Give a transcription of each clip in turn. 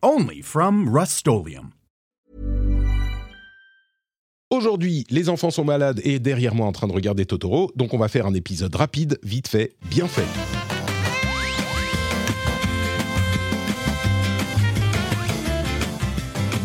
Only from Rust Aujourd'hui, les enfants sont malades et derrière moi en train de regarder Totoro, donc on va faire un épisode rapide, vite fait, bien fait.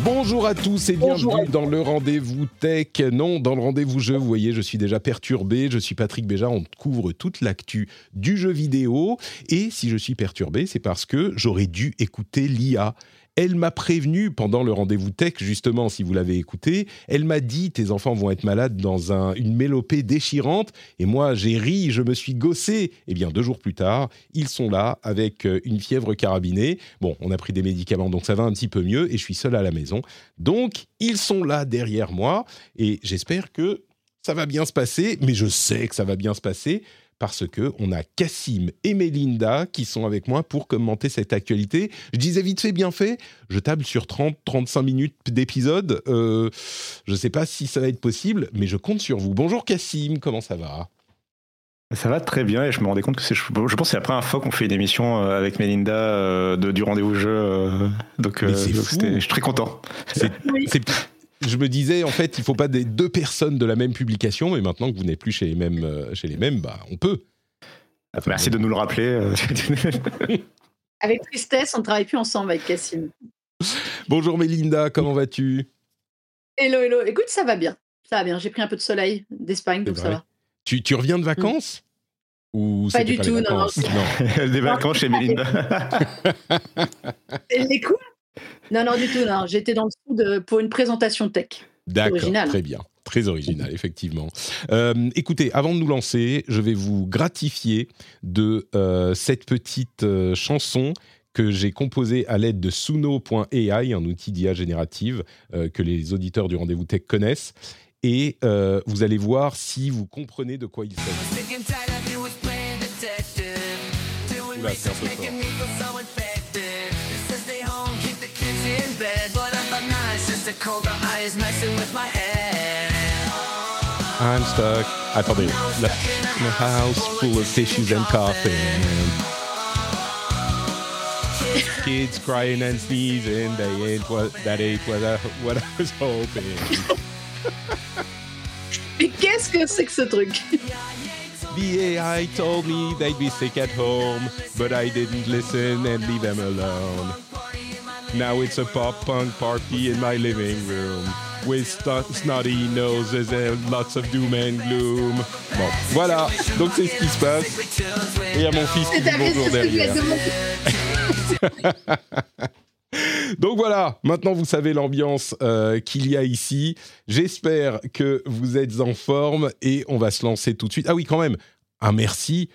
Bonjour à tous et bienvenue dans le rendez-vous tech. Non, dans le rendez-vous jeu, vous voyez, je suis déjà perturbé. Je suis Patrick Béja, on couvre toute l'actu du jeu vidéo. Et si je suis perturbé, c'est parce que j'aurais dû écouter l'IA. Elle m'a prévenu pendant le rendez-vous tech, justement, si vous l'avez écouté. Elle m'a dit tes enfants vont être malades dans une mélopée déchirante. Et moi, j'ai ri, je me suis gossé. Eh bien, deux jours plus tard, ils sont là avec euh, une fièvre carabinée. Bon, on a pris des médicaments, donc ça va un petit peu mieux. Et je suis seul à la maison. Donc, ils sont là derrière moi. Et j'espère que ça va bien se passer. Mais je sais que ça va bien se passer parce que on a Cassim et Melinda qui sont avec moi pour commenter cette actualité. Je disais vite fait, bien fait. Je table sur 30-35 minutes d'épisode. Euh, je ne sais pas si ça va être possible, mais je compte sur vous. Bonjour Cassim, comment ça va? Ça va très bien et je me rendais compte que c'est, je pense que c'est la première fois qu'on fait une émission euh, avec Melinda euh, de, du rendez-vous jeu. donc, je suis très content. C'est, je me disais, en fait, il faut pas des deux personnes de la même publication, mais maintenant que vous n'êtes plus chez les mêmes, euh, chez les mêmes bah, on peut. Merci de nous le rappeler. Euh. avec tristesse, on ne travaille plus ensemble avec Cassim. Bonjour Mélinda, comment vas-tu? Hello, hello. Écoute, ça va bien. Ça va bien. J'ai pris un peu de soleil d'Espagne, donc ça va. Tu, tu, reviens de vacances? Ou Pas du tout, non, non. Des vacances chez Mélinda. Les coups non, non, du tout. Non. J'étais dans le sud pour une présentation tech. D'accord, très bien. Très original, effectivement. Euh, écoutez, avant de nous lancer, je vais vous gratifier de euh, cette petite euh, chanson que j'ai composée à l'aide de Suno.ai, un outil d'IA générative que les auditeurs du rendez-vous tech connaissent. Et vous allez voir si vous comprenez de quoi il s'agit. I'm stuck. Attendez. in a house full of tissues and coughing. Kids crying and sneezing. They ain't what that ain't what I, what I was hoping. Mais qu'est-ce que c'est que ce truc The AI told me they'd be sick at home, but I didn't listen and leave them alone. Now it's a pop punk party in my living room. with snotty noses and lots of doom and gloom. Bon, voilà, donc c'est ce qui se passe. Et il y a mon fils qui dit bonjour derrière. Donc voilà, maintenant vous savez l'ambiance euh, qu'il y a ici. J'espère que vous êtes en forme et on va se lancer tout de suite. Ah oui, quand même, un merci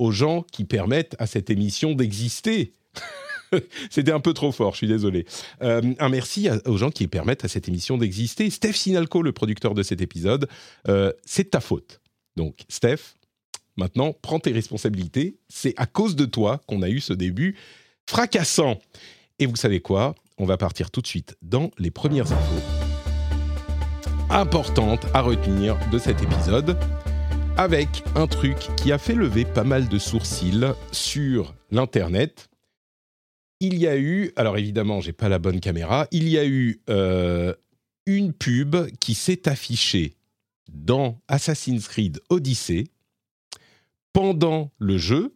aux gens qui permettent à cette émission d'exister. C'était un peu trop fort, je suis désolé. Euh, un merci aux gens qui permettent à cette émission d'exister. Steph Sinalco, le producteur de cet épisode, euh, c'est ta faute. Donc, Steph, maintenant, prends tes responsabilités. C'est à cause de toi qu'on a eu ce début fracassant. Et vous savez quoi? On va partir tout de suite dans les premières infos importantes à retenir de cet épisode avec un truc qui a fait lever pas mal de sourcils sur l'Internet il y a eu, alors évidemment, j'ai pas la bonne caméra, il y a eu euh, une pub qui s'est affichée dans Assassin's Creed Odyssey pendant le jeu,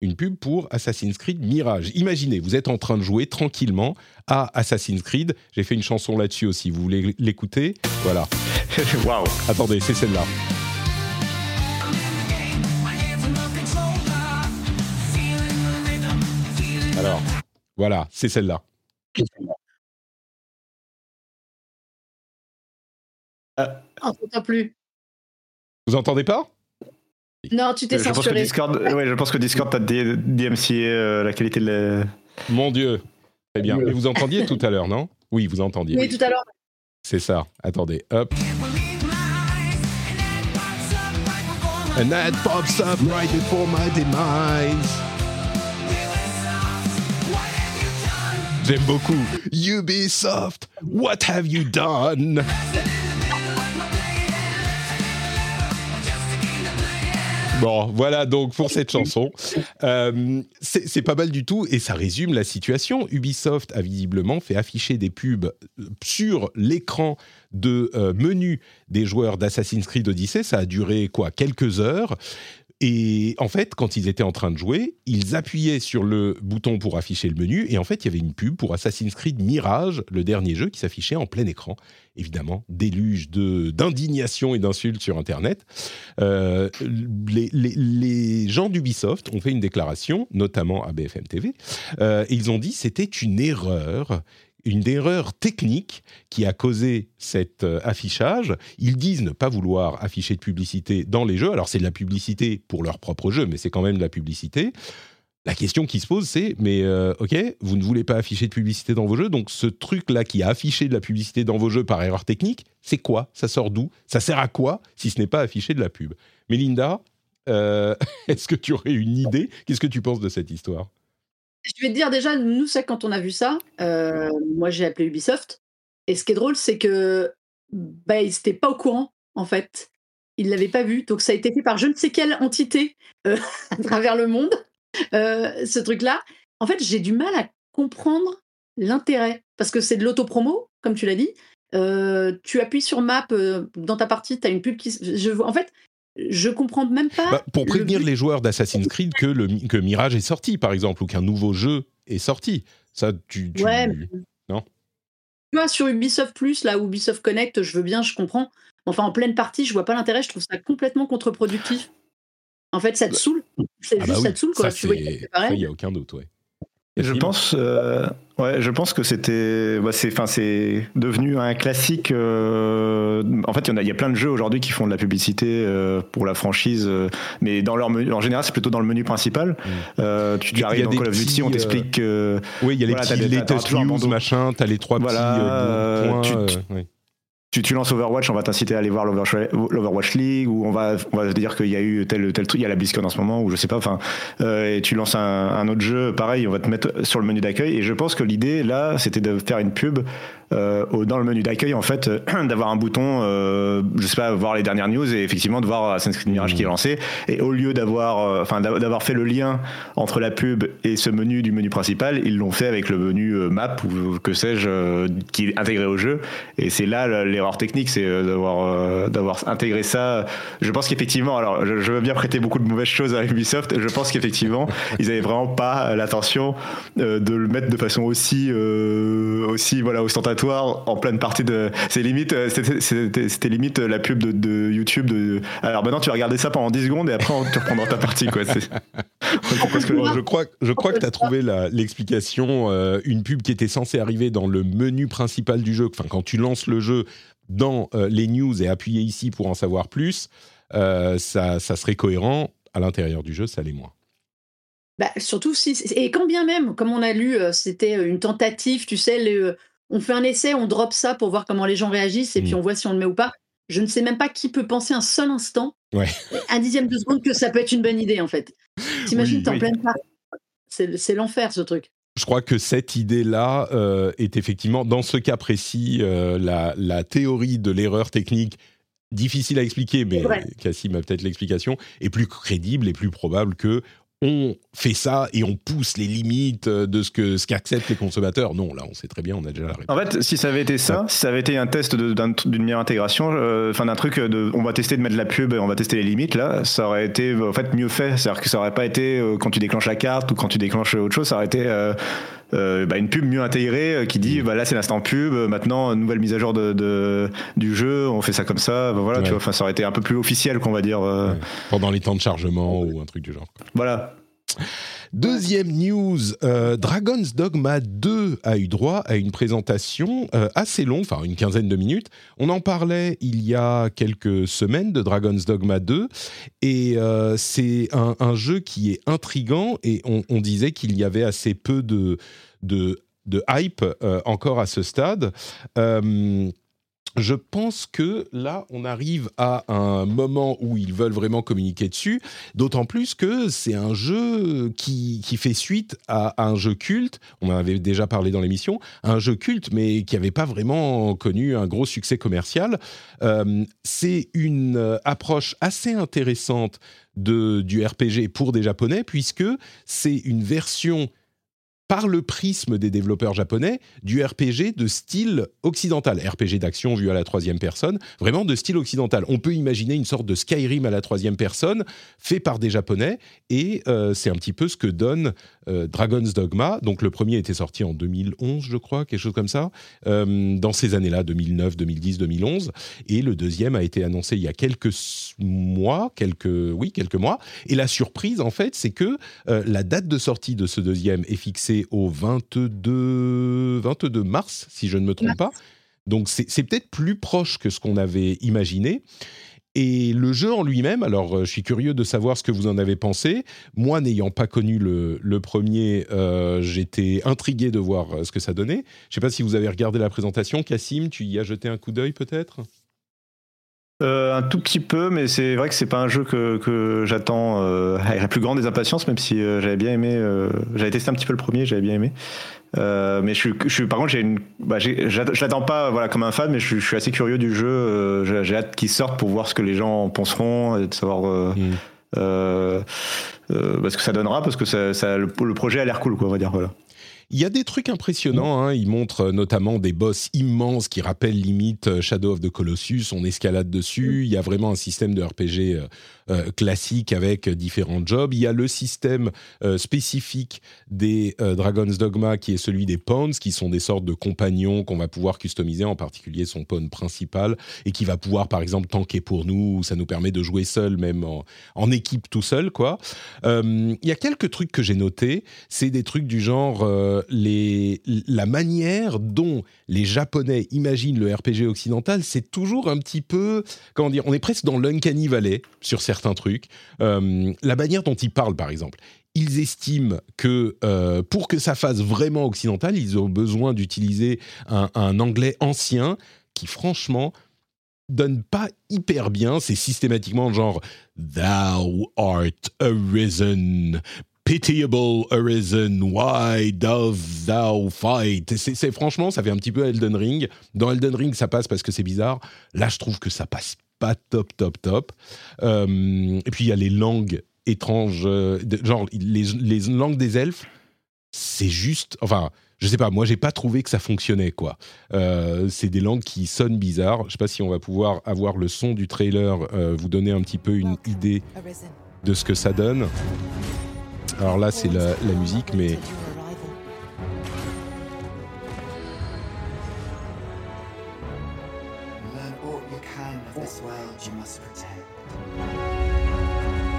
une pub pour Assassin's Creed Mirage. Imaginez, vous êtes en train de jouer tranquillement à Assassin's Creed. J'ai fait une chanson là-dessus aussi, vous voulez l'écouter? Voilà. Waouh Attendez, c'est celle-là. Alors, voilà, c'est celle-là. Euh, on t'entend plus. Vous entendez pas? Non, tu t'es censuré. Discord, ouais, je pense que Discord t'a DMCA euh, la qualité de la... Mon Dieu. Très bien. Mais vous entendiez tout à l'heure, non? Oui, vous entendiez. Oui, tout à l'heure. C'est ça. Attendez, hop. And that pops up right before my demise. J'aime beaucoup. Ubisoft, what have you done? Bon, voilà donc pour cette chanson. Euh, c'est pas mal du tout et ça résume la situation. Ubisoft a visiblement fait afficher des pubs sur l'écran de euh, menu des joueurs d'Assassin's Creed Odyssey. Ça a duré quoi Quelques heures. Et en fait, quand ils étaient en train de jouer, ils appuyaient sur le bouton pour afficher le menu, et en fait, il y avait une pub pour Assassin's Creed Mirage, le dernier jeu, qui s'affichait en plein écran. Évidemment, déluge d'indignation et d'insultes sur Internet. Euh, les, gens d'Ubisoft ont fait une déclaration, notamment à BFM TV, euh, et ils ont dit c'était une erreur une erreur technique qui a causé cet euh, affichage. Ils disent ne pas vouloir afficher de publicité dans les jeux. Alors c'est de la publicité pour leur propre jeu, mais c'est quand même de la publicité. La question qui se pose, c'est, mais euh, ok, vous ne voulez pas afficher de publicité dans vos jeux, donc ce truc-là qui a affiché de la publicité dans vos jeux par erreur technique, c'est quoi? Ça sort d'où? Ça sert à quoi si ce n'est pas afficher de la pub? Melinda, euh, est-ce que tu aurais une idée? Qu'est-ce que tu penses de cette histoire? Je vais te dire déjà, nous, c'est quand on a vu ça, euh, moi j'ai appelé Ubisoft. Et ce qui est drôle, c'est que bah, ils n'étaient pas au courant, en fait. Ils ne l'avaient pas vu. Donc ça a été fait par je ne sais quelle entité euh, à travers le monde, euh, ce truc-là. En fait, j'ai du mal à comprendre l'intérêt. Parce que c'est de l'autopromo, comme tu l'as dit. tu appuies sur map dans ta partie, tu as une pub qui. Je, en fait, je comprends même pas. Bah, pour prévenir les joueurs d'Assassin's Creed que, le, que Mirage est sorti, par exemple, ou qu'un nouveau jeu est sorti. Ça, tu. Ouais. Non? Tu vois, sur Ubisoft Plus, là, Ubisoft Connect, je veux bien, je comprends. Enfin, en pleine partie, je vois pas l'intérêt, je trouve ça complètement contre-productif. En fait, ça te bah, saoule. C'est ah juste, bah ça te saoule, quoi. Il n'y a aucun doute, ouais. Je pense, euh, ouais, je pense que c'était, bah, c'est, enfin, c'est devenu un classique. Euh, en fait, il y en a, il y a plein de jeux aujourd'hui qui font de la publicité euh, pour la franchise, mais dans leur menu, en général, c'est plutôt dans le menu principal. Mm. tu, tu arrives dans Call of Duty, on t'explique. oui, il y a les petits latest news, machin, t'as les trois voilà, petits points tu, tu lances Overwatch, on va t'inciter à aller voir l'Overwatch League, ou on va, on va te dire qu'il y a eu tel, tel truc, il y a la BlizzCon en ce moment, ou je sais pas, enfin, euh, et tu lances un, autre jeu, pareil, on va te mettre sur le menu d'accueil, et je pense que l'idée, là, c'était de faire une pub euh, dans le menu d'accueil, en fait, d'avoir un bouton, euh, je sais pas, voir les dernières news, et effectivement de voir Assassin's Creed Mirage qui est lancé, et au lieu d'avoir, euh, enfin, d'avoir fait le lien entre la pub et ce menu du menu principal, ils l'ont fait avec le menu euh, map, ou que sais-je, qui est intégré au jeu, et c'est là l'erreur technique, c'est euh, d'avoir euh, d'avoir intégré ça. Je pense qu'effectivement, alors je, veux bien prêter beaucoup de mauvaises choses à Ubisoft. Je pense qu'effectivement, ils avaient vraiment pas l'intention euh, de le mettre de façon aussi aussi voilà ostentatoire en pleine partie de. C'est limite, c'était limite la pub de, YouTube. De, alors maintenant, tu vas regarder ça pendant 10 secondes et après tu reprendras ta partie quoi. je crois, je crois que tu as trouvé l'explication. une pub qui était censée arriver dans le menu principal du jeu. Enfin, quand tu lances le jeu, dans euh, les news et appuyer ici pour en savoir plus, euh, ça, ça, serait cohérent. À l'intérieur du jeu, ça l'est moins. Bah, surtout si. Et quand bien même, comme on a lu, euh, c'était une tentative, tu sais, on fait un essai, on drop ça pour voir comment les gens réagissent et puis mm. on voit si on le met ou pas. Je ne sais même pas qui peut penser un seul instant, un dixième de seconde, que ça peut être une bonne idée en fait. T'imagines, t'es en pleine C'est l'enfer ce truc je crois que cette idée-là euh, est effectivement, dans ce cas précis, euh, la, théorie de l'erreur technique, difficile à expliquer, mais Cassim a peut-être l'explication, est plus crédible et plus probable que on fait ça et on pousse les limites de ce que ce qu'acceptent les consommateurs. Non, là, on sait très bien, on a déjà la réponse. En fait, si ça avait été ça, si ça avait été un test d'une meilleure intégration, euh, enfin d'un truc de, on va tester de mettre de la pub, et on va tester les limites, là, ça aurait été en fait mieux fait. C'est-à-dire que ça aurait pas été euh, quand tu déclenches la carte ou quand tu déclenches autre chose, ça aurait été euh, bah, une pub mieux intégrée qui dit bah, là c'est l'instant pub, maintenant nouvelle mise à jour de, du jeu, on fait ça comme ça. Bah, voilà, tu vois, enfin ça aurait été un peu plus officiel qu'on va dire. Pendant les temps de chargement ou un truc du genre. Voilà. Deuxième news, euh, Dragon's Dogma 2 a eu droit à une présentation euh, assez longue, enfin une quinzaine de minutes. On en parlait il y a quelques semaines de Dragon's Dogma 2 et euh, c'est un, jeu qui est intrigant et on, disait qu'il y avait assez peu de, hype encore à ce stade je pense que là, on arrive à un moment où ils veulent vraiment communiquer dessus, d'autant plus que c'est un jeu qui, fait suite à, un jeu culte, on en avait déjà parlé dans l'émission, un jeu culte mais qui n'avait pas vraiment connu un gros succès commercial. Euh, c'est une approche assez intéressante de, du RPG pour des Japonais, puisque c'est une version par le prisme des développeurs japonais du RPG de style occidental, RPG d'action vu à la troisième personne, vraiment de style occidental. On peut imaginer une sorte de Skyrim à la troisième personne, fait par des japonais, et euh, c'est un petit peu ce que donne euh, Dragon's Dogma. Donc le premier était sorti en 2011, je crois, quelque chose comme ça, euh, dans ces années-là, 2009, 2010, 2011, et le deuxième a été annoncé il y a quelques mois, quelques, oui, quelques mois, et la surprise en fait, c'est que la date de sortie de ce deuxième est fixée au 22, 22 mars, si je ne me trompe pas. Donc c'est peut-être plus proche que ce qu'on avait imaginé. Et le jeu en lui-même, alors euh, je suis curieux de savoir ce que vous en avez pensé. Moi, n'ayant pas connu le, premier, euh, j'étais intrigué de voir euh, ce que ça donnait. Je ne sais pas si vous avez regardé la présentation. Cassim, tu y as jeté un coup d'œil peut-être? Euh, un tout petit peu, mais c'est vrai que c'est pas un jeu que, que j'attends euh, avec la plus grande des impatiences, même si euh, j'avais bien aimé. Euh, j'avais testé un petit peu le premier, j'avais bien aimé. mais je suis, je suis, par contre, j'ai une, bah, je l'attends pas, voilà, comme un fan, mais je, je suis assez curieux du jeu. j'ai hâte qu'il sorte pour voir ce que les gens penseront et de savoir mm. bah, ce que ça donnera, parce que ça, ça, le, le, projet a l'air cool, quoi, on va dire, voilà. Il y a des trucs impressionnants. Hein. Il montre notamment des boss immenses qui rappellent limite euh, Shadow of the Colossus. On escalade dessus. Il y a vraiment un système de RPG euh, euh, classique avec différents jobs. Il y a le système spécifique des Dragon's Dogma qui est celui des pawns, qui sont des sortes de compagnons qu'on va pouvoir customiser, en particulier son pawn principal, et qui va pouvoir par exemple tanker pour nous. Ça nous permet de jouer seul, même en, équipe tout seul. quoi. il y a quelques trucs que j'ai notés. C'est des trucs du genre les, la manière dont les Japonais imaginent le RPG occidental, c'est toujours un petit peu, comment dire, on est presque dans l'uncanny valley sur certains trucs. Euh, la manière dont ils parlent, par exemple. Ils estiment que euh, pour que ça fasse vraiment occidental, ils ont besoin d'utiliser un, anglais ancien qui, franchement, donne pas hyper bien. C'est systématiquement genre Thou art arisen, pitiable arisen, why does thou fight C'est franchement, ça fait un petit peu Elden Ring. Dans Elden Ring, ça passe parce que c'est bizarre. Là, je trouve que ça passe pas top, top, top. Euh, et puis il y a les langues étranges, euh, genre les, les, langues des elfes. C'est juste, enfin, je sais pas, moi j'ai pas trouvé que ça fonctionnait quoi. Euh, c'est des langues qui sonnent bizarres. Je sais pas si on va pouvoir avoir le son du trailer, vous donner un petit peu une idée de ce que ça donne. Alors là, c'est la, musique, mais.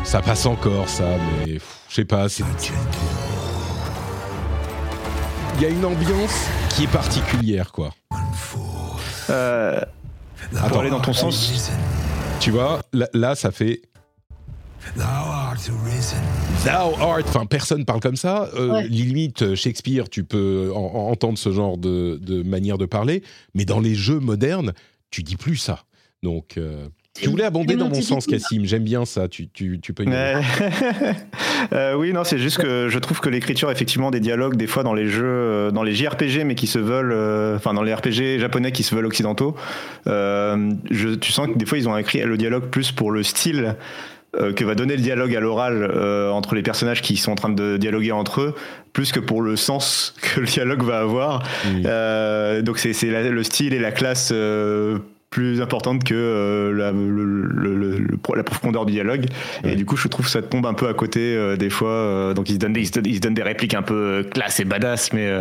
Ça passe encore, ça, mais je sais pas. Il y a une ambiance qui est particulière, quoi. Euh, Attends, aller dans ton sens. Tu vois, là ça fait Thou art. Thou art. Enfin, personne parle comme ça. Euh, Limite, euh, Shakespeare, tu peux entendre ce genre de, manière de parler, mais dans les jeux modernes, tu dis plus ça. Donc. Euh, tu voulais abonder dans mon sens, Cassim. J'aime bien ça. Tu, tu, tu peux. euh, oui, non, c'est juste que je trouve que l'écriture, effectivement, des dialogues, des fois dans les jeux, euh, dans les JRPG, mais qui se veulent, enfin dans les RPG japonais qui se veulent occidentaux, je, tu sens que des fois ils ont écrit le dialogue plus pour le style euh, que va donner le dialogue à l'oral euh, entre les personnages qui sont en train de dialoguer entre eux, plus que pour le sens que le dialogue va avoir. Euh, donc c'est le style et la classe plus importante que la, la, profondeur du dialogue. Et du coup, je trouve que ça tombe un peu à côté des fois. donc ils se, donnent des, ils, se donnent, des répliques un peu classe et badass, mais,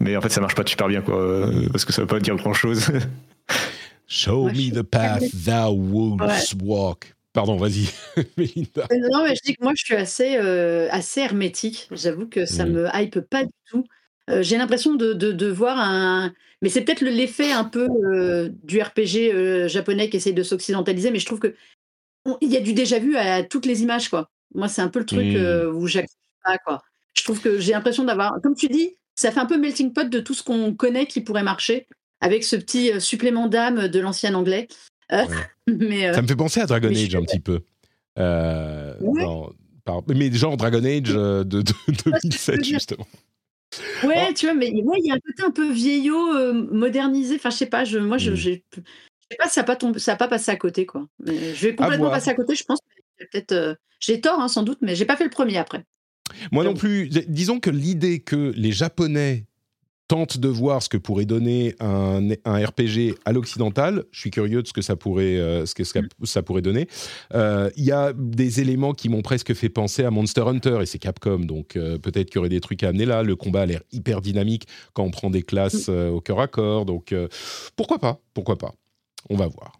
mais en fait, ça marche pas super bien, quoi, parce que ça veut pas dire grand chose. Show me the path thou wouldst walk. Pardon, vas-y. Euh, non, mais je dis que moi, je suis assez, euh, assez hermétique. J'avoue que ça mmh. me hype pas du tout. Euh, j'ai l'impression de, de, voir un. Mais c'est peut-être l'effet un peu du RPG japonais qui essaie de s'occidentaliser, mais je trouve que il y a du déjà vu à toutes les images, quoi. Moi, c'est un peu le truc mmh. où j'accepte pas, quoi. Je trouve que j'ai l'impression d'avoir, comme tu dis, ça fait un peu melting pot de tout ce qu'on connaît qui pourrait marcher avec ce petit supplément d'âme de l'ancien anglais. mais, ça me fait penser à Dragon Age un petit peu. mais genre Dragon Age de, de 2007 justement. Ouais, oh. tu vois, mais il y a un côté un peu vieillot, modernisé. Enfin, je sais pas, je, moi, je, mmh. je sais pas, ça n'a pas, ça pas passé à côté, quoi. Mais je vais complètement passer à côté, je pense. Peut-être, j'ai tort, hein, sans doute, mais j'ai pas fait le premier après. Moi non plus. Disons que l'idée que les Japonais tente de voir ce que pourrait donner un, un RPG à l'occidental. Je suis curieux de ce que ça pourrait, euh, ce que ça, ça pourrait donner. Euh, il y a des éléments qui m'ont presque fait penser à Monster Hunter et c'est Capcom, donc euh, peut-être qu'il y aurait des trucs à amener là. Le combat a l'air hyper dynamique quand on prend des classes au cœur à corps, donc pourquoi pas, pourquoi pas. On va voir.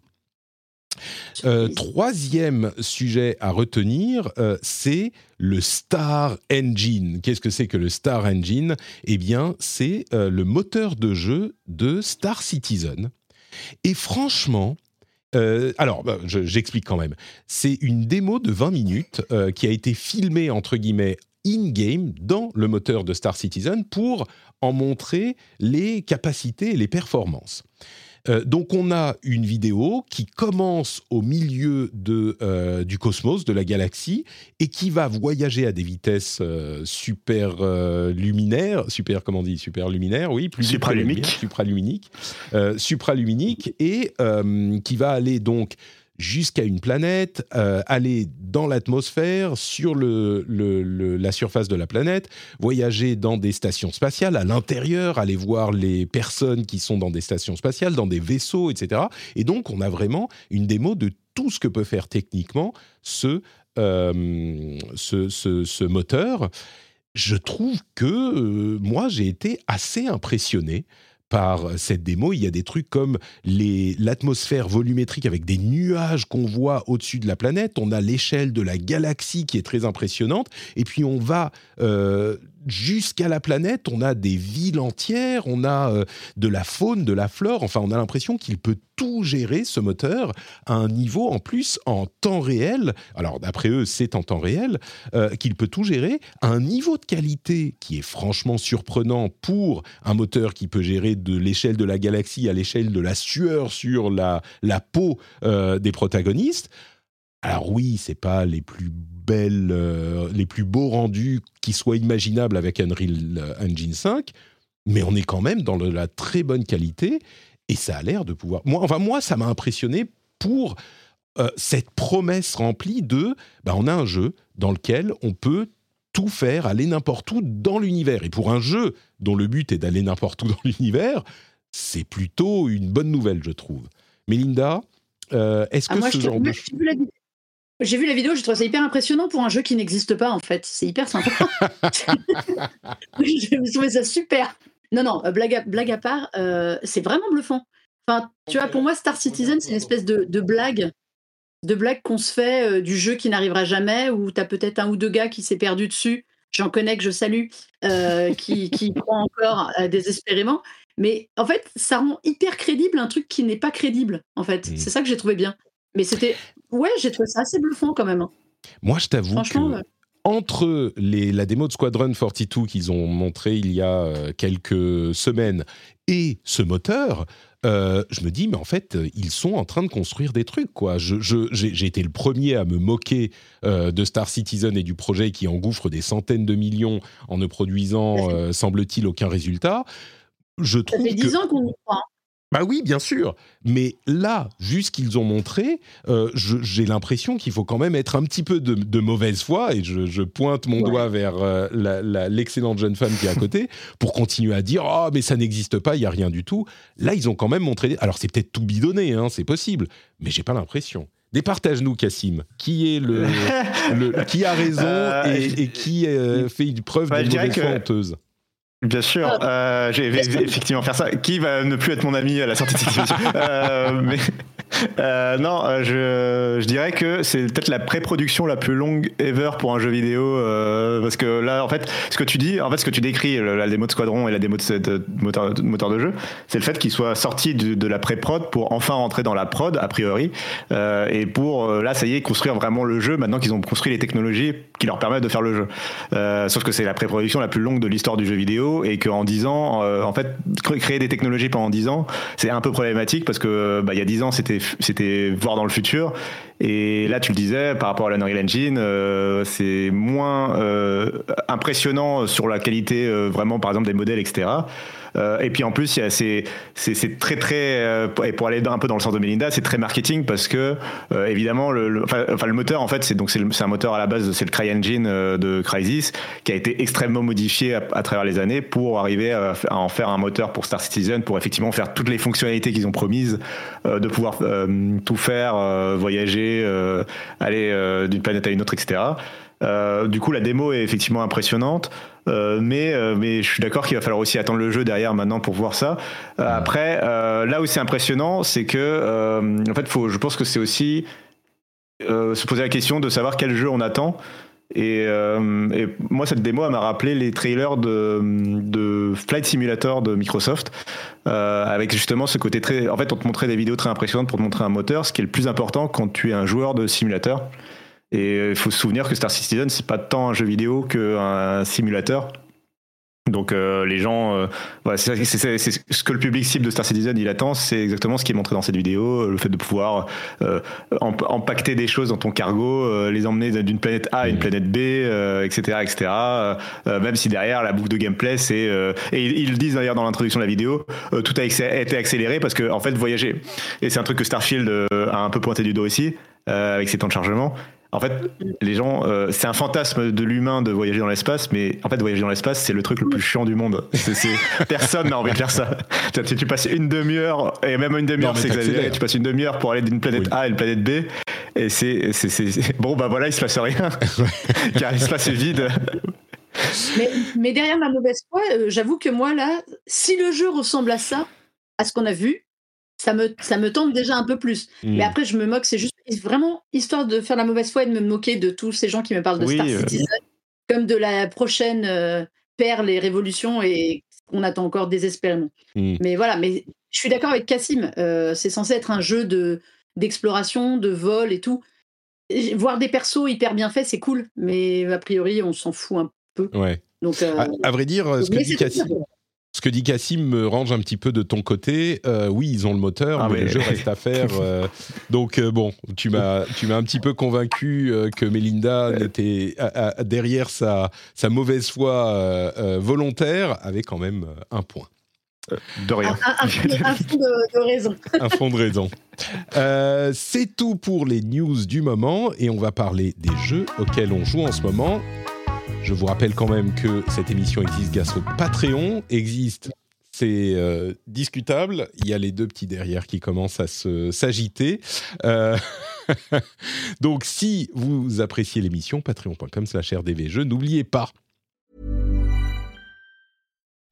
Euh, troisième sujet à retenir, euh, c'est le Star Engine. Qu'est-ce que c'est que le Star Engine? Eh bien, c'est euh, le moteur de jeu de Star Citizen. Et franchement, alors, bah, j'explique quand même. C'est une démo de 20 minutes qui a été filmée, entre guillemets, in-game dans le moteur de Star Citizen pour en montrer les capacités et les performances. Euh, donc on a une vidéo qui commence au milieu de, euh, du cosmos, de la galaxie, et qui va voyager à des vitesses euh, super luminaires, super comment on dit, super luminaires, oui, plus supraluminiques, supraluminiques, supraluminiques, et qui va aller donc jusqu'à une planète, euh, aller dans l'atmosphère, sur le, la surface de la planète, voyager dans des stations spatiales, à l'intérieur, aller voir les personnes qui sont dans des stations spatiales, dans des vaisseaux, etc. Et donc, on a vraiment une démo de tout ce que peut faire techniquement ce, euh, ce, moteur. Je trouve que euh, moi, j'ai été assez impressionné par cette démo. Il y a des trucs comme l'atmosphère volumétrique avec des nuages qu'on voit au-dessus de la planète. On a l'échelle de la galaxie qui est très impressionnante. Et puis on va euh, jusqu'à la planète, on a des villes entières, on a euh, de la faune, de la flore. Enfin, on a l'impression qu'il peut tout gérer, ce moteur, à un niveau en plus en temps réel. Alors, d'après eux, c'est en temps réel, euh, qu'il peut tout gérer à un niveau de qualité qui est franchement surprenant pour un moteur qui peut gérer de l'échelle de la galaxie à l'échelle de la sueur sur la, la peau euh, des protagonistes. Alors oui, c'est pas les plus belles, euh, les plus beaux rendus qui soient imaginables avec Unreal euh, Engine 5, mais on est quand même dans la très bonne qualité et ça a l'air de pouvoir. Moi, enfin moi, ça m'a impressionné pour euh, cette promesse remplie de, bah, on a un jeu dans lequel on peut tout faire, aller n'importe où dans l'univers. Et pour un jeu dont le but est d'aller n'importe où dans l'univers, c'est plutôt une bonne nouvelle, je trouve. Melinda, est-ce ah, que ce genre de j'ai vu la vidéo, j'ai trouvé ça hyper impressionnant pour un jeu qui n'existe pas en fait. C'est hyper sympa. j'ai trouvé ça super. Non, non, euh, blague à, blague à part, euh, c'est vraiment bluffant. Enfin, tu vois, pour moi, Star Citizen, c'est une espèce de, blague, de blague qu'on se fait euh, du jeu qui n'arrivera jamais, où tu as peut-être un ou deux gars qui s'est perdu dessus. J'en connais que je salue, qui, qui croient encore désespérément. Mais en fait, ça rend hyper crédible un truc qui n'est pas crédible. En fait, mmh. c'est ça que j'ai trouvé bien. Mais c'était. Ouais, j'ai trouvé ça assez bluffant quand même. Hein. Moi, je t'avoue que. Entre les, la démo de Squadron 42 qu'ils ont montré il y a euh, quelques semaines et ce moteur, euh, je me dis, mais en fait, ils sont en train de construire des trucs. quoi. J'ai été le premier à me moquer euh, de Star Citizen et du projet qui engouffre des centaines de millions en ne produisant, semble-t-il, aucun résultat. Je trouve Ça fait 10 ans qu'on y croit. Bah oui, bien sûr. Mais là, vu ce qu'ils ont montré, euh, j'ai l'impression qu'il faut quand même être un petit peu de, mauvaise foi, et je, pointe mon doigt vers euh, l'excellente jeune femme qui est à côté, pour continuer à dire « Oh, mais ça n'existe pas, il n'y a rien du tout ». Là, ils ont quand même montré... Alors, c'est peut-être tout bidonné, hein, c'est possible, mais j'ai pas l'impression. Départage-nous, Cassim. Qui est le, qui a raison euh, et, qui fait une preuve de mauvaise foi honteuse? Bien sûr, ah. euh, j'ai effectivement faire ça. Qui va ne plus être mon ami à la sortie de cette émission? Euh, mais, Euh, non, euh, je, je, dirais que c'est peut-être la pré-production la plus longue ever pour un jeu vidéo. Euh, parce que là, en fait, ce que tu dis, en fait, ce que tu décris, la démo de Squadron et la démo de, de moteur, de, jeu, c'est le fait qu'il soit sorti de, la pré-prod pour enfin rentrer dans la prod, a priori. Euh, et pour, euh, là, ça y est, construire vraiment le jeu maintenant qu'ils ont construit les technologies qui leur permettent de faire le jeu. Sauf que c'est la pré-production la plus longue de l'histoire du jeu vidéo et qu'en 10 ans, en fait, créer des technologies pendant 10 ans, c'est un peu problématique parce que bah, il y a 10 ans, c'était c'était voir dans le futur. Et là, tu le disais, par rapport à l'Unreal Engine, euh, c'est moins euh, impressionnant sur la qualité euh, vraiment, par exemple, des modèles, etc. Euh, et puis en plus, c'est très très euh, et pour aller un peu dans le sens de Melinda, c'est très marketing parce que euh, évidemment le, enfin, le moteur en fait c'est donc c'est un moteur à la base c'est le CryEngine de Crysis qui a été extrêmement modifié à, travers les années pour arriver à, en faire un moteur pour Star Citizen pour effectivement faire toutes les fonctionnalités qu'ils ont promises de pouvoir tout faire, voyager, aller d'une planète à une autre, etc. Euh, du coup, la démo est effectivement impressionnante, euh, mais, euh, mais je suis d'accord qu'il va falloir aussi attendre le jeu derrière maintenant pour voir ça. après, là où c'est impressionnant, c'est que, en fait, je pense que c'est aussi se poser la question de savoir quel jeu on attend. Et, et moi, cette démo, elle m'a rappelé les trailers de, de, Flight Simulator de Microsoft, avec justement ce côté très. En fait, on te montrait des vidéos très impressionnantes pour te montrer un moteur, ce qui est le plus important quand tu es un joueur de simulateur. Et euh, il faut se souvenir que Star Citizen, c'est pas tant un jeu vidéo qu'un simulateur. Donc euh, les gens, euh, c'est ce que le public cible de Star Citizen il attend, c'est exactement ce qui est montré dans cette vidéo, le fait de pouvoir euh, empacter des choses dans ton cargo, les emmener d'une planète A à une planète B, etc., etc. même si derrière la boucle de gameplay, c'est et ils le disent d'ailleurs dans l'introduction de la vidéo, tout a été accéléré parce que en fait voyager et c'est un truc que Starfield a un peu pointé du dos ici avec ses temps de chargement en fait, les gens, euh, c'est un fantasme de l'humain de voyager dans l'espace, mais en fait, voyager dans l'espace, c'est le truc le plus chiant du monde. personne n'a envie de faire ça. Tu, tu passes une demi-heure, et même une demi-heure, c'est exagéré, tu passes une demi-heure pour aller d'une planète A à une planète B, et c'est, bon, bah voilà, il se passe rien, car l'espace est vide. Mais, derrière ma mauvaise foi, euh, j'avoue que moi, là, si le jeu ressemble à ça, à ce qu'on a vu, ça me, ça me tente déjà un peu plus. Mais hmm. après, je me moque, c'est juste vraiment histoire de faire la mauvaise foi et de me moquer de tous ces gens qui me parlent de Star euh, Citizen, comme de la prochaine euh, perle et révolution et qu'on attend encore désespérément. Hmm. Mais voilà, mais je suis d'accord avec Cassim, euh, c'est censé être un jeu de d'exploration, de vol et tout. voir des persos hyper bien faits, c'est cool, mais a priori, on s'en fout un peu. Ouais. Donc, à, vrai dire, ce que dit Cassim, ce que dit Cassim me range un petit peu de ton côté. Euh, oui, ils ont le moteur, ah, mais, le jeu reste à faire. Euh, donc euh, bon, tu m'as tu m'as un petit peu convaincu que Melinda n'était derrière sa sa mauvaise foi volontaire avait quand même un point. De rien. Un, fond, de, raison. un fond de raison. C'est tout pour les news du moment et on va parler des jeux auxquels on joue en ce moment. Je vous rappelle quand même que cette émission existe grâce au Patreon, existe c'est euh, discutable. Il y a les deux petits derrière qui commencent à s'agiter. Euh, donc, si vous appréciez l'émission, patreon.com slash rdvjeux, n'oubliez pas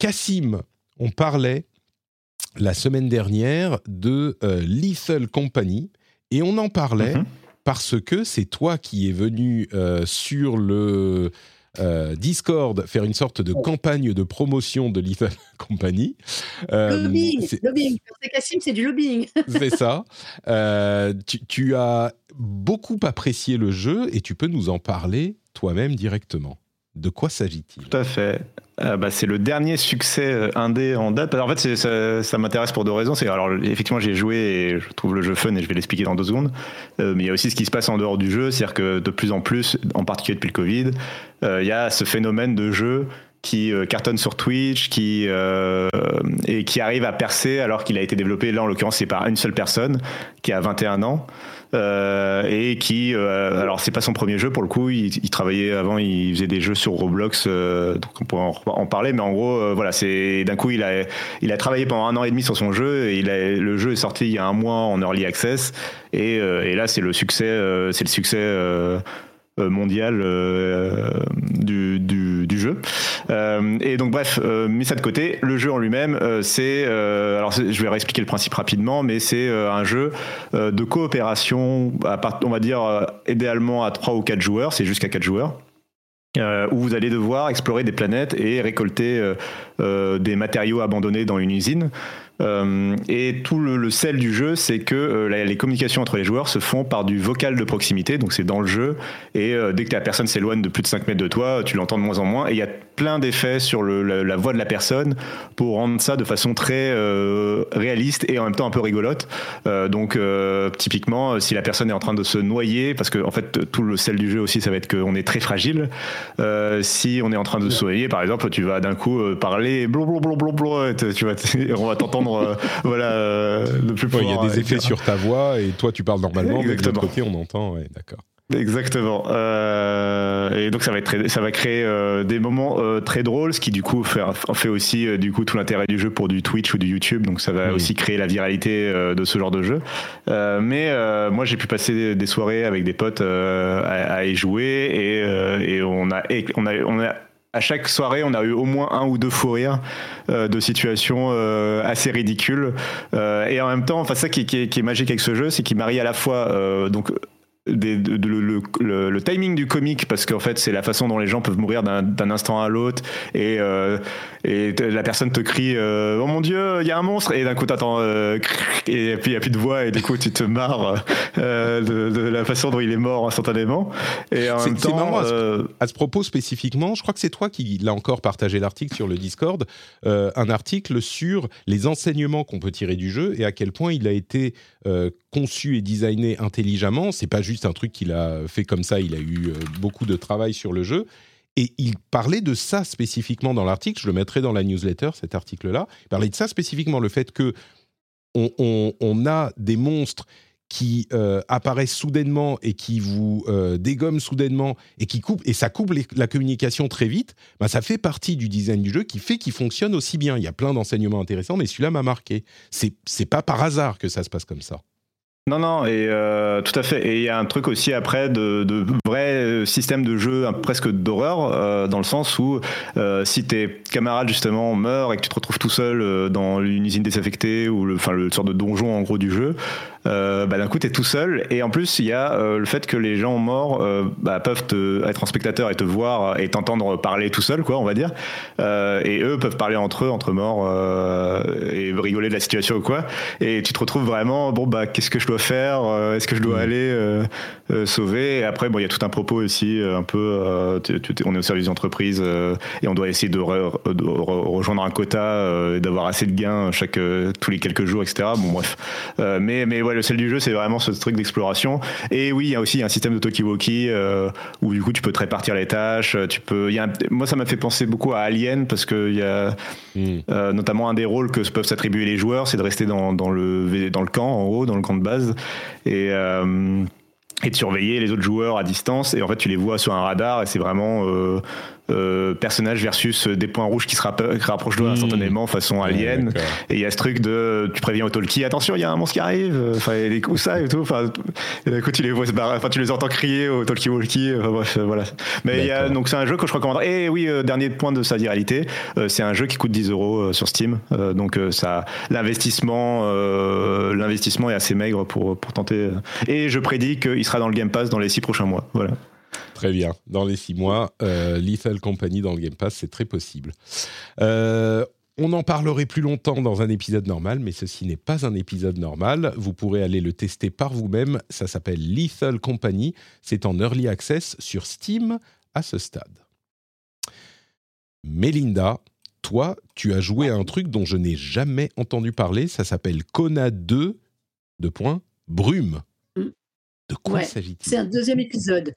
Cassim, on parlait la semaine dernière de euh, Lethal Company et on en parlait mm-hmm. parce que c'est toi qui es venu euh, sur le euh, Discord faire une sorte de campagne de promotion de Little Company. Euh, lobbying, lobbying. C'est Cassim, c'est du lobbying. c'est ça. Euh, tu, as beaucoup apprécié le jeu et tu peux nous en parler toi-même directement. De quoi s'agit-il? Tout à fait. Euh, bah, c'est le dernier succès euh, indé en date. En fait, ça, m'intéresse pour deux raisons. C'est alors effectivement, j'ai joué et je trouve le jeu fun et je vais l'expliquer dans deux secondes. Euh, mais il y a aussi ce qui se passe en dehors du jeu, c'est-à-dire que de plus en plus, en particulier depuis le Covid, il y a ce phénomène de jeu qui cartonne sur Twitch, qui et qui arrive à percer alors qu'il a été développé là en l'occurrence c'est par une seule personne qui a 21 ans. Euh, et qui, euh, alors c'est pas son premier jeu pour le coup, il, travaillait avant, il faisait des jeux sur Roblox, euh, donc on pourrait en, parler, mais en gros, voilà, c'est d'un coup il a, il a travaillé pendant un an et demi sur son jeu, et il a, le jeu est sorti il y a un mois en early access, et, et là c'est le succès, c'est le succès euh, mondial euh, du, du, jeu. Euh, et donc bref, mis ça de côté, le jeu en lui-même, c'est, alors je vais réexpliquer le principe rapidement, mais c'est un jeu de coopération, à on va dire idéalement à 3 ou 4 joueurs, c'est jusqu'à 4 joueurs. où vous allez devoir explorer des planètes et récolter des matériaux abandonnés dans une usine. Euh, et tout le, sel du jeu, c'est que euh, les communications entre les joueurs se font par du vocal de proximité, donc c'est dans le jeu, et euh, dès que la personne s'éloigne de plus de 5 mètres de toi, tu l'entends de moins en moins, et il y a plein d'effets sur la, voix de la personne pour rendre ça de façon très réaliste et en même temps un peu rigolote. donc typiquement, si la personne est en train de se noyer, parce que en fait tout le sel du jeu aussi, ça va être qu'on est très fragile. si on est en train de se noyer, par exemple, tu vas d'un coup parler, blablabla, tu vas, on va t'entendre euh, voilà, euh, le plus Il y a des effets sur ta voix et toi tu parles normalement, mais de l'autre côté on entend. d'accord. Exactement. Euh, et donc ça va être très, ça va créer des moments très drôles, ce qui du coup fait, fait aussi du coup tout l'intérêt du jeu pour du Twitch ou du YouTube. Donc ça va aussi créer la viralité de ce genre de jeu. mais moi j'ai pu passer des soirées avec des potes à, y jouer et, et on a on a on a à chaque soirée, on a eu au moins un ou deux fous rires euh, de situations euh, assez ridicules. Euh, et en même temps, enfin ça qui, qui, est, magique avec ce jeu, c'est qu'il marie à la fois donc le, timing du comique parce qu'en fait c'est la façon dont les gens peuvent mourir d'un instant à l'autre et, euh, et la personne te crie euh, oh mon dieu il y a un monstre! Et d'un coup t'attends euh, et puis il n'y a plus de voix et du coup tu te marres de, la façon dont il est mort instantanément. Et en même temps à ce, à, ce, propos spécifiquement je crois que c'est toi qui l'a encore partagé l'article sur le Discord un article sur les enseignements qu'on peut tirer du jeu et à quel point il a été conçu et designé intelligemment c'est pas juste un truc qu'il a fait comme ça, il a eu euh, beaucoup de travail sur le jeu. Et il parlait de ça spécifiquement dans l'article, je le mettrai dans la newsletter, cet article-là. Il parlait de ça spécifiquement, le fait que on, a des monstres qui euh, apparaissent soudainement et qui vous euh, dégomment soudainement et qui coupent et ça coupe la communication très vite, bah, ça fait partie du design du jeu qui fait qu'il fonctionne aussi bien. Il y a plein d'enseignements intéressants, mais celui-là m'a marqué. C'est c'est pas par hasard que ça se passe comme ça. Non, non, et euh, tout à fait. Et il y a un truc aussi après de, de vrai système de jeu presque d'horreur, euh, dans le sens où euh, si tes camarades justement meurent et que tu te retrouves tout seul dans une usine désaffectée ou le, enfin, le sort de donjon en gros du jeu, euh, bah, d'un coup, tu es tout seul. Et en plus, il y a euh, le fait que les gens morts euh, bah, peuvent te, être en spectateur et te voir et t'entendre parler tout seul, quoi, on va dire. et eux peuvent parler entre eux, entre morts, et rigoler de la situation ou quoi. Et tu te retrouves vraiment, bon, bah, qu'est-ce que je dois faire Est-ce que je dois mmh. aller sauver? Et après, bon, il y a tout un propos aussi, un peu, on est au service d'entreprise et on doit essayer de, rejoindre un quota et d'avoir assez de gains chaque, tous les quelques jours, etc. Bon, bref. mais, mais le sel du jeu, c'est vraiment ce truc d'exploration. Et oui, il y a aussi un système de talkie-walkie euh, où du coup tu peux te répartir les tâches. Tu peux. Y moi, ça m'a fait penser beaucoup à Alien parce qu'il y a hmm. euh, notamment un des rôles que peuvent s'attribuer les joueurs, c'est de rester dans, le dans le camp en haut, dans le camp de base et euh, et de surveiller les autres joueurs à distance et en fait tu les vois sur un radar et c'est vraiment euh, personnage versus des points rouges qui se rapprochent de mmh. instantanément façon alien. et il y a ce truc de tu préviens au talkie, attention, il y a un monstre qui arrive. Enfin, les coups ça et tout. Enfin, coup, tu les vois enfin, tu les entends crier au talkie walkie. Enfin, bref, voilà. Mais il y a, donc c'est un jeu que je recommande. Et oui, euh, dernier point de sa viralité, euh, c'est un jeu qui coûte 10 euros sur Steam. donc ça, l'investissement, l'investissement est assez maigre pour pour tenter. Et je prédis qu'il sera dans le Game Pass dans les 6 prochains mois. Voilà. Très bien. Dans les six mois, euh, Lethal Company dans le Game Pass, c'est très possible. Euh, on en parlerait plus longtemps dans un épisode normal, mais ceci n'est pas un épisode normal. Vous pourrez aller le tester par vous-même. Ça s'appelle Lethal Company. C'est en early access sur Steam à ce stade. Melinda, toi, tu as joué à un truc dont je n'ai jamais entendu parler. Ça s'appelle Kona 2, de points, Brume. Mm. De quoi s'agit-il? C'est un deuxième épisode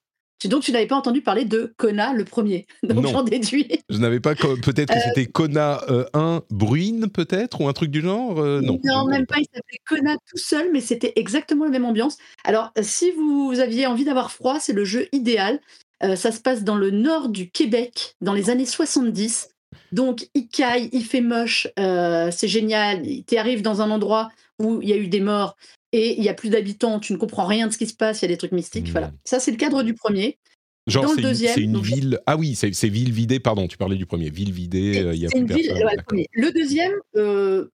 Donc, tu n'avais pas entendu parler de Kona le premier. Donc, j'en déduis. Je n'avais pas. Peut-être que c'était Kona 1 Bruine, peut-être, ou un truc du genre Non. Non, même pas. Il s'appelait Kona tout seul, mais c'était exactement la même ambiance. Alors, si vous aviez envie d'avoir froid, c'est le jeu idéal. ça se passe dans le nord du Québec, dans les années 70. Donc, il caille, il fait moche, c'est génial. Tu arrives dans un endroit où il y a eu des morts et il n'y a plus d'habitants, tu ne comprends rien de ce qui se passe, il y a des trucs mystiques. Voilà. Mmh. Ça, c'est le cadre du premier. Genre, c'est une, une ville. Ah oui, c'est ville vidée, pardon, tu parlais du premier. Ville vidée, il y a plus ville, le, deuxième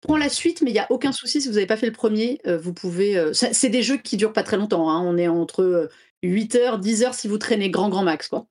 prend la suite, mais il n'y a aucun souci si vous n'avez pas fait le premier. vous pouvez. c'est des jeux qui durent pas très longtemps. Hein. On est entre 8 heures, 10 heures si vous traînez grand, grand max. Quoi.